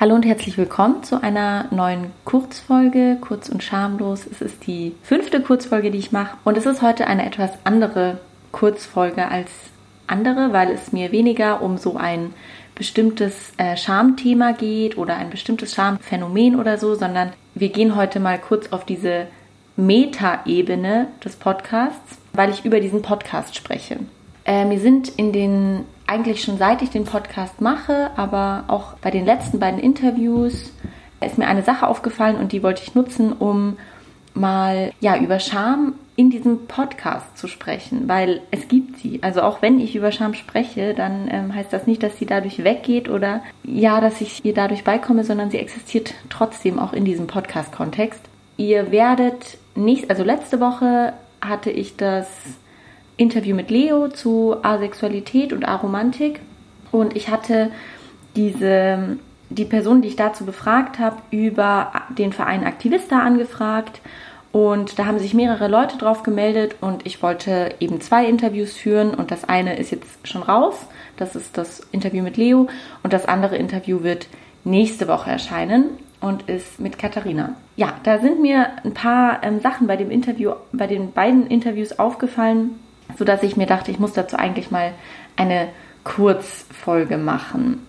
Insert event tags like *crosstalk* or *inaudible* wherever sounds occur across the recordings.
Hallo und herzlich willkommen zu einer neuen Kurzfolge, kurz und schamlos. Es ist die fünfte Kurzfolge, die ich mache und es ist heute eine etwas andere Kurzfolge als andere, weil es mir weniger um so ein bestimmtes äh, Schamthema geht oder ein bestimmtes Schamphänomen oder so, sondern wir gehen heute mal kurz auf diese Meta-Ebene des Podcasts, weil ich über diesen Podcast spreche. Äh, mir sind in den eigentlich schon seit ich den Podcast mache, aber auch bei den letzten beiden Interviews ist mir eine Sache aufgefallen und die wollte ich nutzen, um mal ja über Scham in diesem Podcast zu sprechen, weil es gibt sie. Also auch wenn ich über Scham spreche, dann ähm, heißt das nicht, dass sie dadurch weggeht oder ja, dass ich ihr dadurch beikomme, sondern sie existiert trotzdem auch in diesem Podcast-Kontext. Ihr werdet nicht, also letzte Woche hatte ich das Interview mit Leo zu Asexualität und Aromantik. Und ich hatte diese, die Person, die ich dazu befragt habe, über den Verein Aktivista angefragt. Und da haben sich mehrere Leute drauf gemeldet und ich wollte eben zwei Interviews führen und das eine ist jetzt schon raus. Das ist das Interview mit Leo und das andere Interview wird nächste Woche erscheinen und ist mit Katharina. Ja, da sind mir ein paar ähm, Sachen bei dem Interview, bei den beiden Interviews aufgefallen, sodass ich mir dachte, ich muss dazu eigentlich mal eine Kurzfolge machen.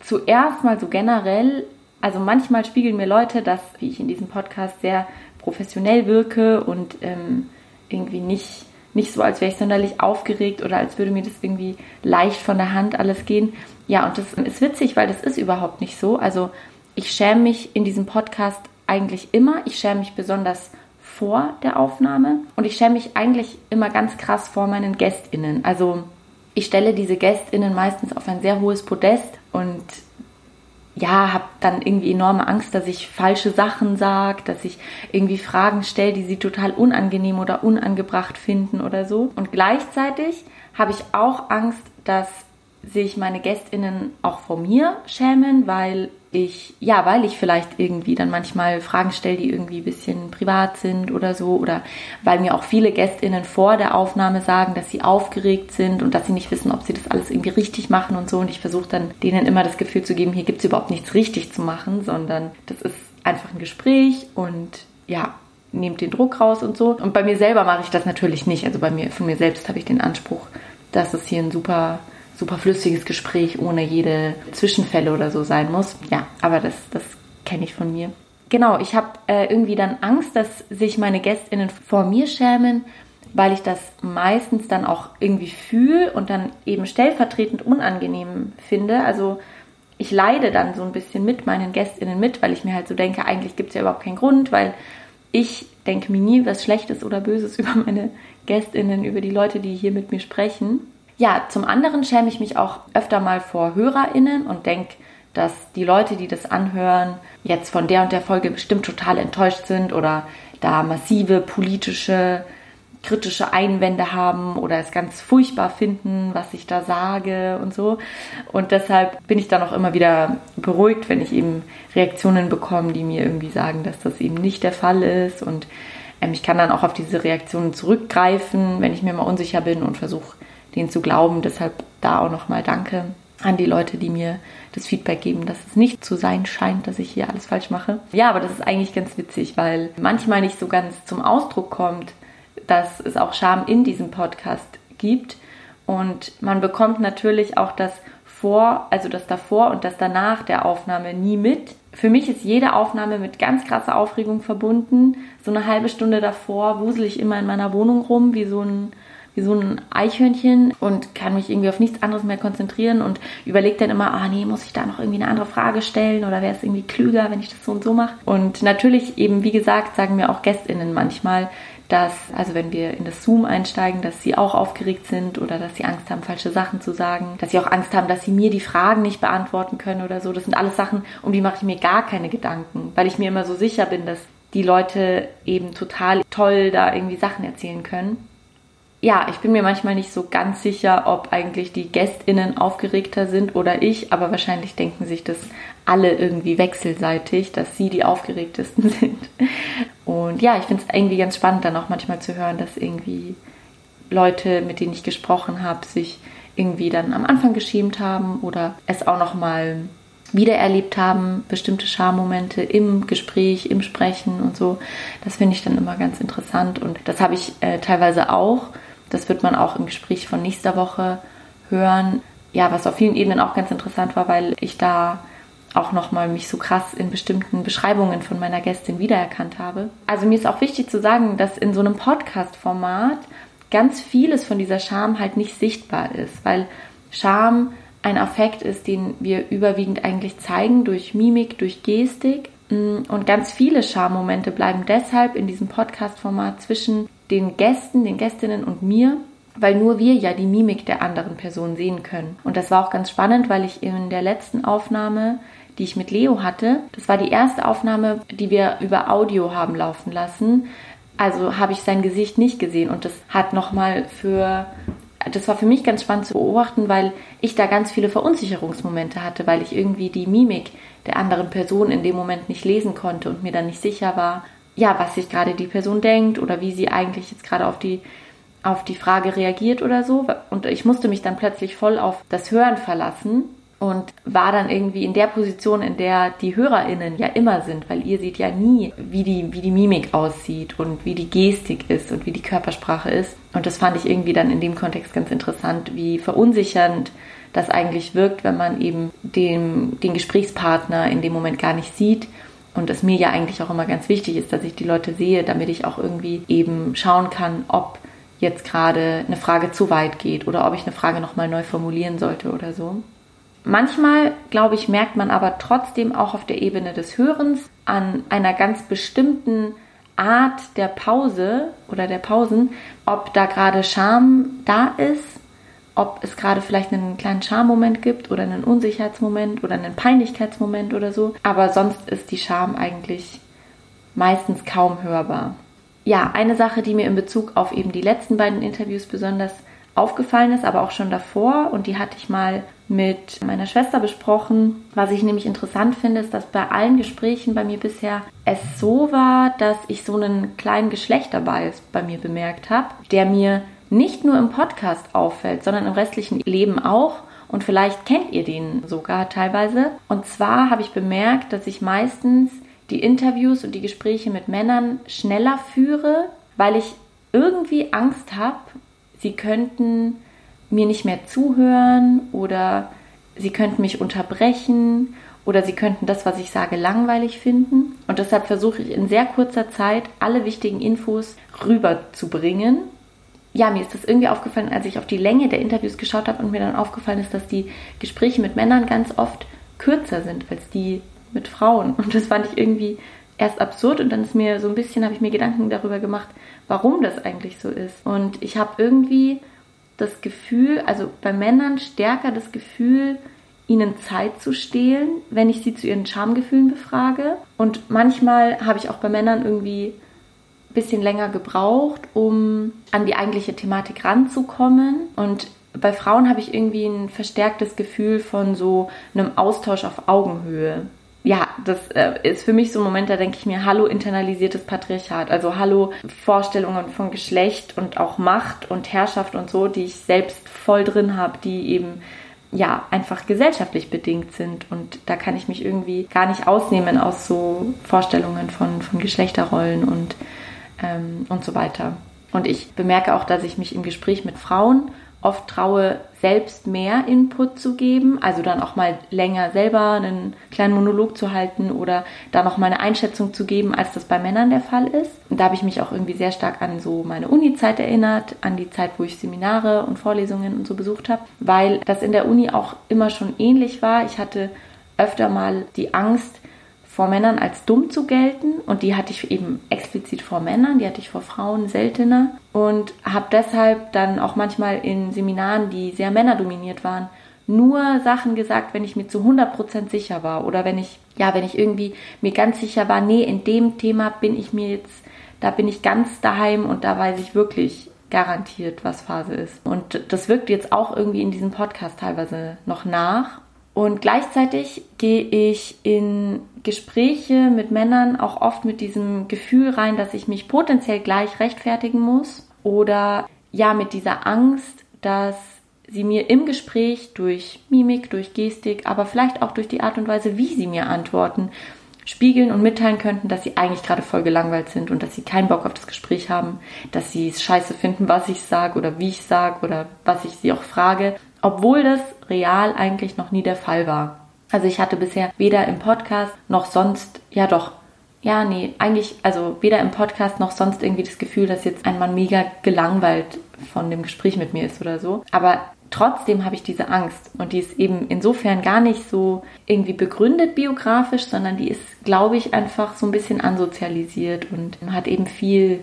Zuerst mal so generell, also manchmal spiegeln mir Leute, dass, wie ich in diesem Podcast sehr professionell wirke und ähm, irgendwie nicht, nicht so, als wäre ich sonderlich aufgeregt oder als würde mir das irgendwie leicht von der Hand alles gehen. Ja, und das ist witzig, weil das ist überhaupt nicht so. Also ich schäme mich in diesem Podcast eigentlich immer. Ich schäme mich besonders vor der Aufnahme und ich schäme mich eigentlich immer ganz krass vor meinen GästInnen. Also ich stelle diese GästInnen meistens auf ein sehr hohes Podest und ja, habe dann irgendwie enorme Angst, dass ich falsche Sachen sage, dass ich irgendwie Fragen stelle, die sie total unangenehm oder unangebracht finden oder so. Und gleichzeitig habe ich auch Angst, dass sich meine GästInnen auch vor mir schämen, weil ich, ja, weil ich vielleicht irgendwie dann manchmal Fragen stelle, die irgendwie ein bisschen privat sind oder so, oder weil mir auch viele GästInnen vor der Aufnahme sagen, dass sie aufgeregt sind und dass sie nicht wissen, ob sie das alles irgendwie richtig machen und so. Und ich versuche dann denen immer das Gefühl zu geben, hier gibt es überhaupt nichts richtig zu machen, sondern das ist einfach ein Gespräch und ja, nehmt den Druck raus und so. Und bei mir selber mache ich das natürlich nicht. Also bei mir, von mir selbst habe ich den Anspruch, dass es hier ein super super flüssiges Gespräch ohne jede Zwischenfälle oder so sein muss. Ja, aber das, das kenne ich von mir. Genau, ich habe äh, irgendwie dann Angst, dass sich meine Gästinnen vor mir schämen, weil ich das meistens dann auch irgendwie fühle und dann eben stellvertretend unangenehm finde. Also ich leide dann so ein bisschen mit meinen Gästinnen mit, weil ich mir halt so denke, eigentlich gibt es ja überhaupt keinen Grund, weil ich denke mir nie was Schlechtes oder Böses *laughs* über meine Gästinnen, über die Leute, die hier mit mir sprechen. Ja, zum anderen schäme ich mich auch öfter mal vor HörerInnen und denke, dass die Leute, die das anhören, jetzt von der und der Folge bestimmt total enttäuscht sind oder da massive politische, kritische Einwände haben oder es ganz furchtbar finden, was ich da sage und so. Und deshalb bin ich dann auch immer wieder beruhigt, wenn ich eben Reaktionen bekomme, die mir irgendwie sagen, dass das eben nicht der Fall ist. Und ähm, ich kann dann auch auf diese Reaktionen zurückgreifen, wenn ich mir mal unsicher bin und versuche denen zu glauben. Deshalb da auch nochmal Danke an die Leute, die mir das Feedback geben, dass es nicht zu sein scheint, dass ich hier alles falsch mache. Ja, aber das ist eigentlich ganz witzig, weil manchmal nicht so ganz zum Ausdruck kommt, dass es auch Scham in diesem Podcast gibt. Und man bekommt natürlich auch das vor, also das davor und das danach der Aufnahme nie mit. Für mich ist jede Aufnahme mit ganz krasser Aufregung verbunden. So eine halbe Stunde davor wusel ich immer in meiner Wohnung rum, wie so ein wie so ein Eichhörnchen und kann mich irgendwie auf nichts anderes mehr konzentrieren und überlege dann immer, ah nee, muss ich da noch irgendwie eine andere Frage stellen oder wäre es irgendwie klüger, wenn ich das so und so mache. Und natürlich eben, wie gesagt, sagen mir auch GästInnen manchmal, dass, also wenn wir in das Zoom einsteigen, dass sie auch aufgeregt sind oder dass sie Angst haben, falsche Sachen zu sagen, dass sie auch Angst haben, dass sie mir die Fragen nicht beantworten können oder so. Das sind alles Sachen, um die mache ich mir gar keine Gedanken, weil ich mir immer so sicher bin, dass die Leute eben total toll da irgendwie Sachen erzählen können ja, ich bin mir manchmal nicht so ganz sicher, ob eigentlich die GästInnen aufgeregter sind oder ich, aber wahrscheinlich denken sich das alle irgendwie wechselseitig, dass sie die aufgeregtesten *laughs* sind. Und ja, ich finde es irgendwie ganz spannend, dann auch manchmal zu hören, dass irgendwie Leute, mit denen ich gesprochen habe, sich irgendwie dann am Anfang geschämt haben oder es auch nochmal wiedererlebt haben, bestimmte Schammomente im Gespräch, im Sprechen und so. Das finde ich dann immer ganz interessant und das habe ich äh, teilweise auch. Das wird man auch im Gespräch von nächster Woche hören. Ja, was auf vielen Ebenen auch ganz interessant war, weil ich da auch nochmal mich so krass in bestimmten Beschreibungen von meiner Gästin wiedererkannt habe. Also mir ist auch wichtig zu sagen, dass in so einem Podcast-Format ganz vieles von dieser Scham halt nicht sichtbar ist, weil Scham ein Affekt ist, den wir überwiegend eigentlich zeigen durch Mimik, durch Gestik. Und ganz viele Schammomente bleiben deshalb in diesem Podcast-Format zwischen den Gästen, den Gästinnen und mir, weil nur wir ja die Mimik der anderen Person sehen können. Und das war auch ganz spannend, weil ich in der letzten Aufnahme, die ich mit Leo hatte, das war die erste Aufnahme, die wir über Audio haben laufen lassen. Also habe ich sein Gesicht nicht gesehen und das hat nochmal für das war für mich ganz spannend zu beobachten, weil ich da ganz viele Verunsicherungsmomente hatte, weil ich irgendwie die Mimik der anderen Person in dem Moment nicht lesen konnte und mir dann nicht sicher war, ja, was sich gerade die Person denkt oder wie sie eigentlich jetzt gerade auf die auf die Frage reagiert oder so. Und ich musste mich dann plötzlich voll auf das Hören verlassen und war dann irgendwie in der Position, in der die HörerInnen ja immer sind, weil ihr seht ja nie, wie die, wie die Mimik aussieht und wie die Gestik ist und wie die Körpersprache ist. Und das fand ich irgendwie dann in dem Kontext ganz interessant, wie verunsichernd das eigentlich wirkt, wenn man eben den, den Gesprächspartner in dem Moment gar nicht sieht. Und es mir ja eigentlich auch immer ganz wichtig ist, dass ich die Leute sehe, damit ich auch irgendwie eben schauen kann, ob jetzt gerade eine Frage zu weit geht oder ob ich eine Frage nochmal neu formulieren sollte oder so. Manchmal, glaube ich, merkt man aber trotzdem auch auf der Ebene des Hörens an einer ganz bestimmten Art der Pause oder der Pausen, ob da gerade Scham da ist, ob es gerade vielleicht einen kleinen Schammoment gibt oder einen Unsicherheitsmoment oder einen Peinlichkeitsmoment oder so. Aber sonst ist die Scham eigentlich meistens kaum hörbar. Ja, eine Sache, die mir in Bezug auf eben die letzten beiden Interviews besonders aufgefallen ist, aber auch schon davor und die hatte ich mal mit meiner Schwester besprochen. Was ich nämlich interessant finde, ist, dass bei allen Gesprächen bei mir bisher es so war, dass ich so einen kleinen Geschlechterbias bei mir bemerkt habe, der mir nicht nur im Podcast auffällt, sondern im restlichen Leben auch. Und vielleicht kennt ihr den sogar teilweise. Und zwar habe ich bemerkt, dass ich meistens die Interviews und die Gespräche mit Männern schneller führe, weil ich irgendwie Angst habe, sie könnten mir nicht mehr zuhören oder sie könnten mich unterbrechen oder sie könnten das, was ich sage, langweilig finden. Und deshalb versuche ich in sehr kurzer Zeit alle wichtigen Infos rüberzubringen. Ja, mir ist das irgendwie aufgefallen, als ich auf die Länge der Interviews geschaut habe und mir dann aufgefallen ist, dass die Gespräche mit Männern ganz oft kürzer sind als die mit Frauen. Und das fand ich irgendwie erst absurd und dann ist mir so ein bisschen, habe ich mir Gedanken darüber gemacht, warum das eigentlich so ist. Und ich habe irgendwie das Gefühl, also bei Männern stärker das Gefühl, ihnen Zeit zu stehlen, wenn ich sie zu ihren Schamgefühlen befrage. Und manchmal habe ich auch bei Männern irgendwie bisschen länger gebraucht, um an die eigentliche Thematik ranzukommen. Und bei Frauen habe ich irgendwie ein verstärktes Gefühl von so einem Austausch auf Augenhöhe. Ja, das äh, ist für mich so ein Moment, da denke ich mir, hallo internalisiertes Patriarchat, also hallo Vorstellungen von Geschlecht und auch Macht und Herrschaft und so, die ich selbst voll drin habe, die eben ja einfach gesellschaftlich bedingt sind. Und da kann ich mich irgendwie gar nicht ausnehmen aus so Vorstellungen von, von Geschlechterrollen und, ähm, und so weiter. Und ich bemerke auch, dass ich mich im Gespräch mit Frauen oft traue, selbst mehr Input zu geben, also dann auch mal länger selber einen kleinen Monolog zu halten oder da noch mal eine Einschätzung zu geben, als das bei Männern der Fall ist. Und da habe ich mich auch irgendwie sehr stark an so meine Uni-Zeit erinnert, an die Zeit, wo ich Seminare und Vorlesungen und so besucht habe, weil das in der Uni auch immer schon ähnlich war. Ich hatte öfter mal die Angst, vor Männern als dumm zu gelten. Und die hatte ich eben explizit vor Männern, die hatte ich vor Frauen seltener. Und habe deshalb dann auch manchmal in Seminaren, die sehr männerdominiert waren, nur Sachen gesagt, wenn ich mir zu 100% sicher war. Oder wenn ich, ja, wenn ich irgendwie mir ganz sicher war, nee, in dem Thema bin ich mir jetzt, da bin ich ganz daheim und da weiß ich wirklich garantiert, was Phase ist. Und das wirkt jetzt auch irgendwie in diesem Podcast teilweise noch nach und gleichzeitig gehe ich in Gespräche mit Männern auch oft mit diesem Gefühl rein, dass ich mich potenziell gleich rechtfertigen muss oder ja mit dieser Angst, dass sie mir im Gespräch durch Mimik, durch Gestik, aber vielleicht auch durch die Art und Weise, wie sie mir antworten, spiegeln und mitteilen könnten, dass sie eigentlich gerade voll gelangweilt sind und dass sie keinen Bock auf das Gespräch haben, dass sie es scheiße finden, was ich sage oder wie ich sage oder was ich sie auch frage, obwohl das real eigentlich noch nie der Fall war. Also ich hatte bisher weder im Podcast noch sonst, ja doch, ja, nee, eigentlich, also weder im Podcast noch sonst irgendwie das Gefühl, dass jetzt ein Mann mega gelangweilt von dem Gespräch mit mir ist oder so. Aber trotzdem habe ich diese Angst und die ist eben insofern gar nicht so irgendwie begründet biografisch, sondern die ist, glaube ich, einfach so ein bisschen ansozialisiert und hat eben viel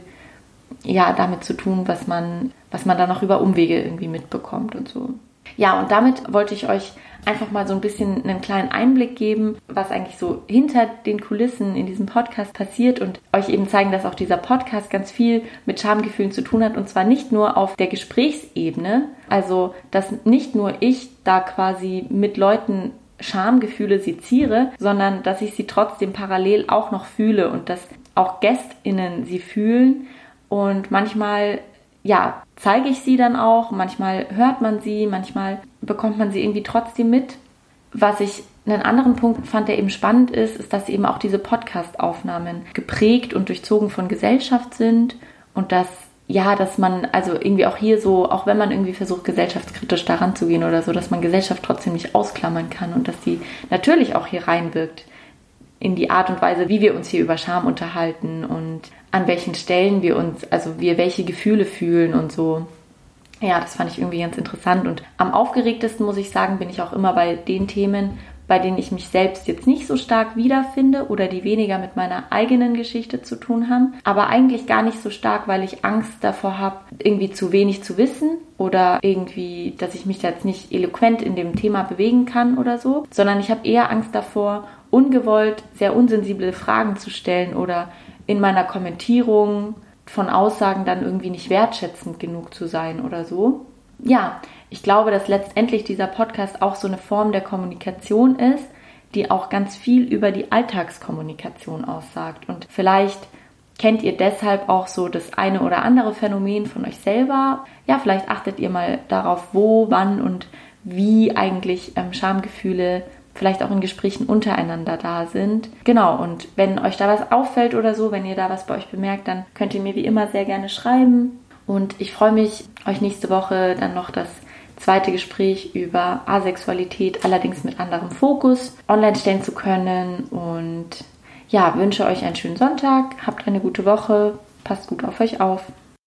ja damit zu tun, was man was man dann noch über Umwege irgendwie mitbekommt und so. Ja, und damit wollte ich euch einfach mal so ein bisschen einen kleinen Einblick geben, was eigentlich so hinter den Kulissen in diesem Podcast passiert und euch eben zeigen, dass auch dieser Podcast ganz viel mit Schamgefühlen zu tun hat und zwar nicht nur auf der Gesprächsebene, also dass nicht nur ich da quasi mit Leuten Schamgefühle seziere, sondern dass ich sie trotzdem parallel auch noch fühle und dass auch GästInnen sie fühlen. Und manchmal ja, zeige ich sie dann auch, manchmal hört man sie, manchmal bekommt man sie irgendwie trotzdem mit. Was ich einen anderen Punkt fand, der eben spannend ist, ist, dass eben auch diese Podcast-Aufnahmen geprägt und durchzogen von Gesellschaft sind und dass ja, dass man also irgendwie auch hier so, auch wenn man irgendwie versucht, gesellschaftskritisch daran zu gehen oder so, dass man Gesellschaft trotzdem nicht ausklammern kann und dass die natürlich auch hier reinwirkt in die Art und Weise, wie wir uns hier über Scham unterhalten und an welchen Stellen wir uns, also wir welche Gefühle fühlen und so. Ja, das fand ich irgendwie ganz interessant. Und am aufgeregtesten, muss ich sagen, bin ich auch immer bei den Themen, bei denen ich mich selbst jetzt nicht so stark wiederfinde oder die weniger mit meiner eigenen Geschichte zu tun haben. Aber eigentlich gar nicht so stark, weil ich Angst davor habe, irgendwie zu wenig zu wissen oder irgendwie, dass ich mich jetzt nicht eloquent in dem Thema bewegen kann oder so, sondern ich habe eher Angst davor, ungewollt sehr unsensible Fragen zu stellen oder in meiner Kommentierung von Aussagen dann irgendwie nicht wertschätzend genug zu sein oder so. Ja, ich glaube, dass letztendlich dieser Podcast auch so eine Form der Kommunikation ist, die auch ganz viel über die Alltagskommunikation aussagt. Und vielleicht kennt ihr deshalb auch so das eine oder andere Phänomen von euch selber. Ja, vielleicht achtet ihr mal darauf, wo, wann und wie eigentlich ähm, Schamgefühle vielleicht auch in Gesprächen untereinander da sind. Genau, und wenn euch da was auffällt oder so, wenn ihr da was bei euch bemerkt, dann könnt ihr mir wie immer sehr gerne schreiben. Und ich freue mich, euch nächste Woche dann noch das zweite Gespräch über Asexualität, allerdings mit anderem Fokus, online stellen zu können. Und ja, wünsche euch einen schönen Sonntag, habt eine gute Woche, passt gut auf euch auf.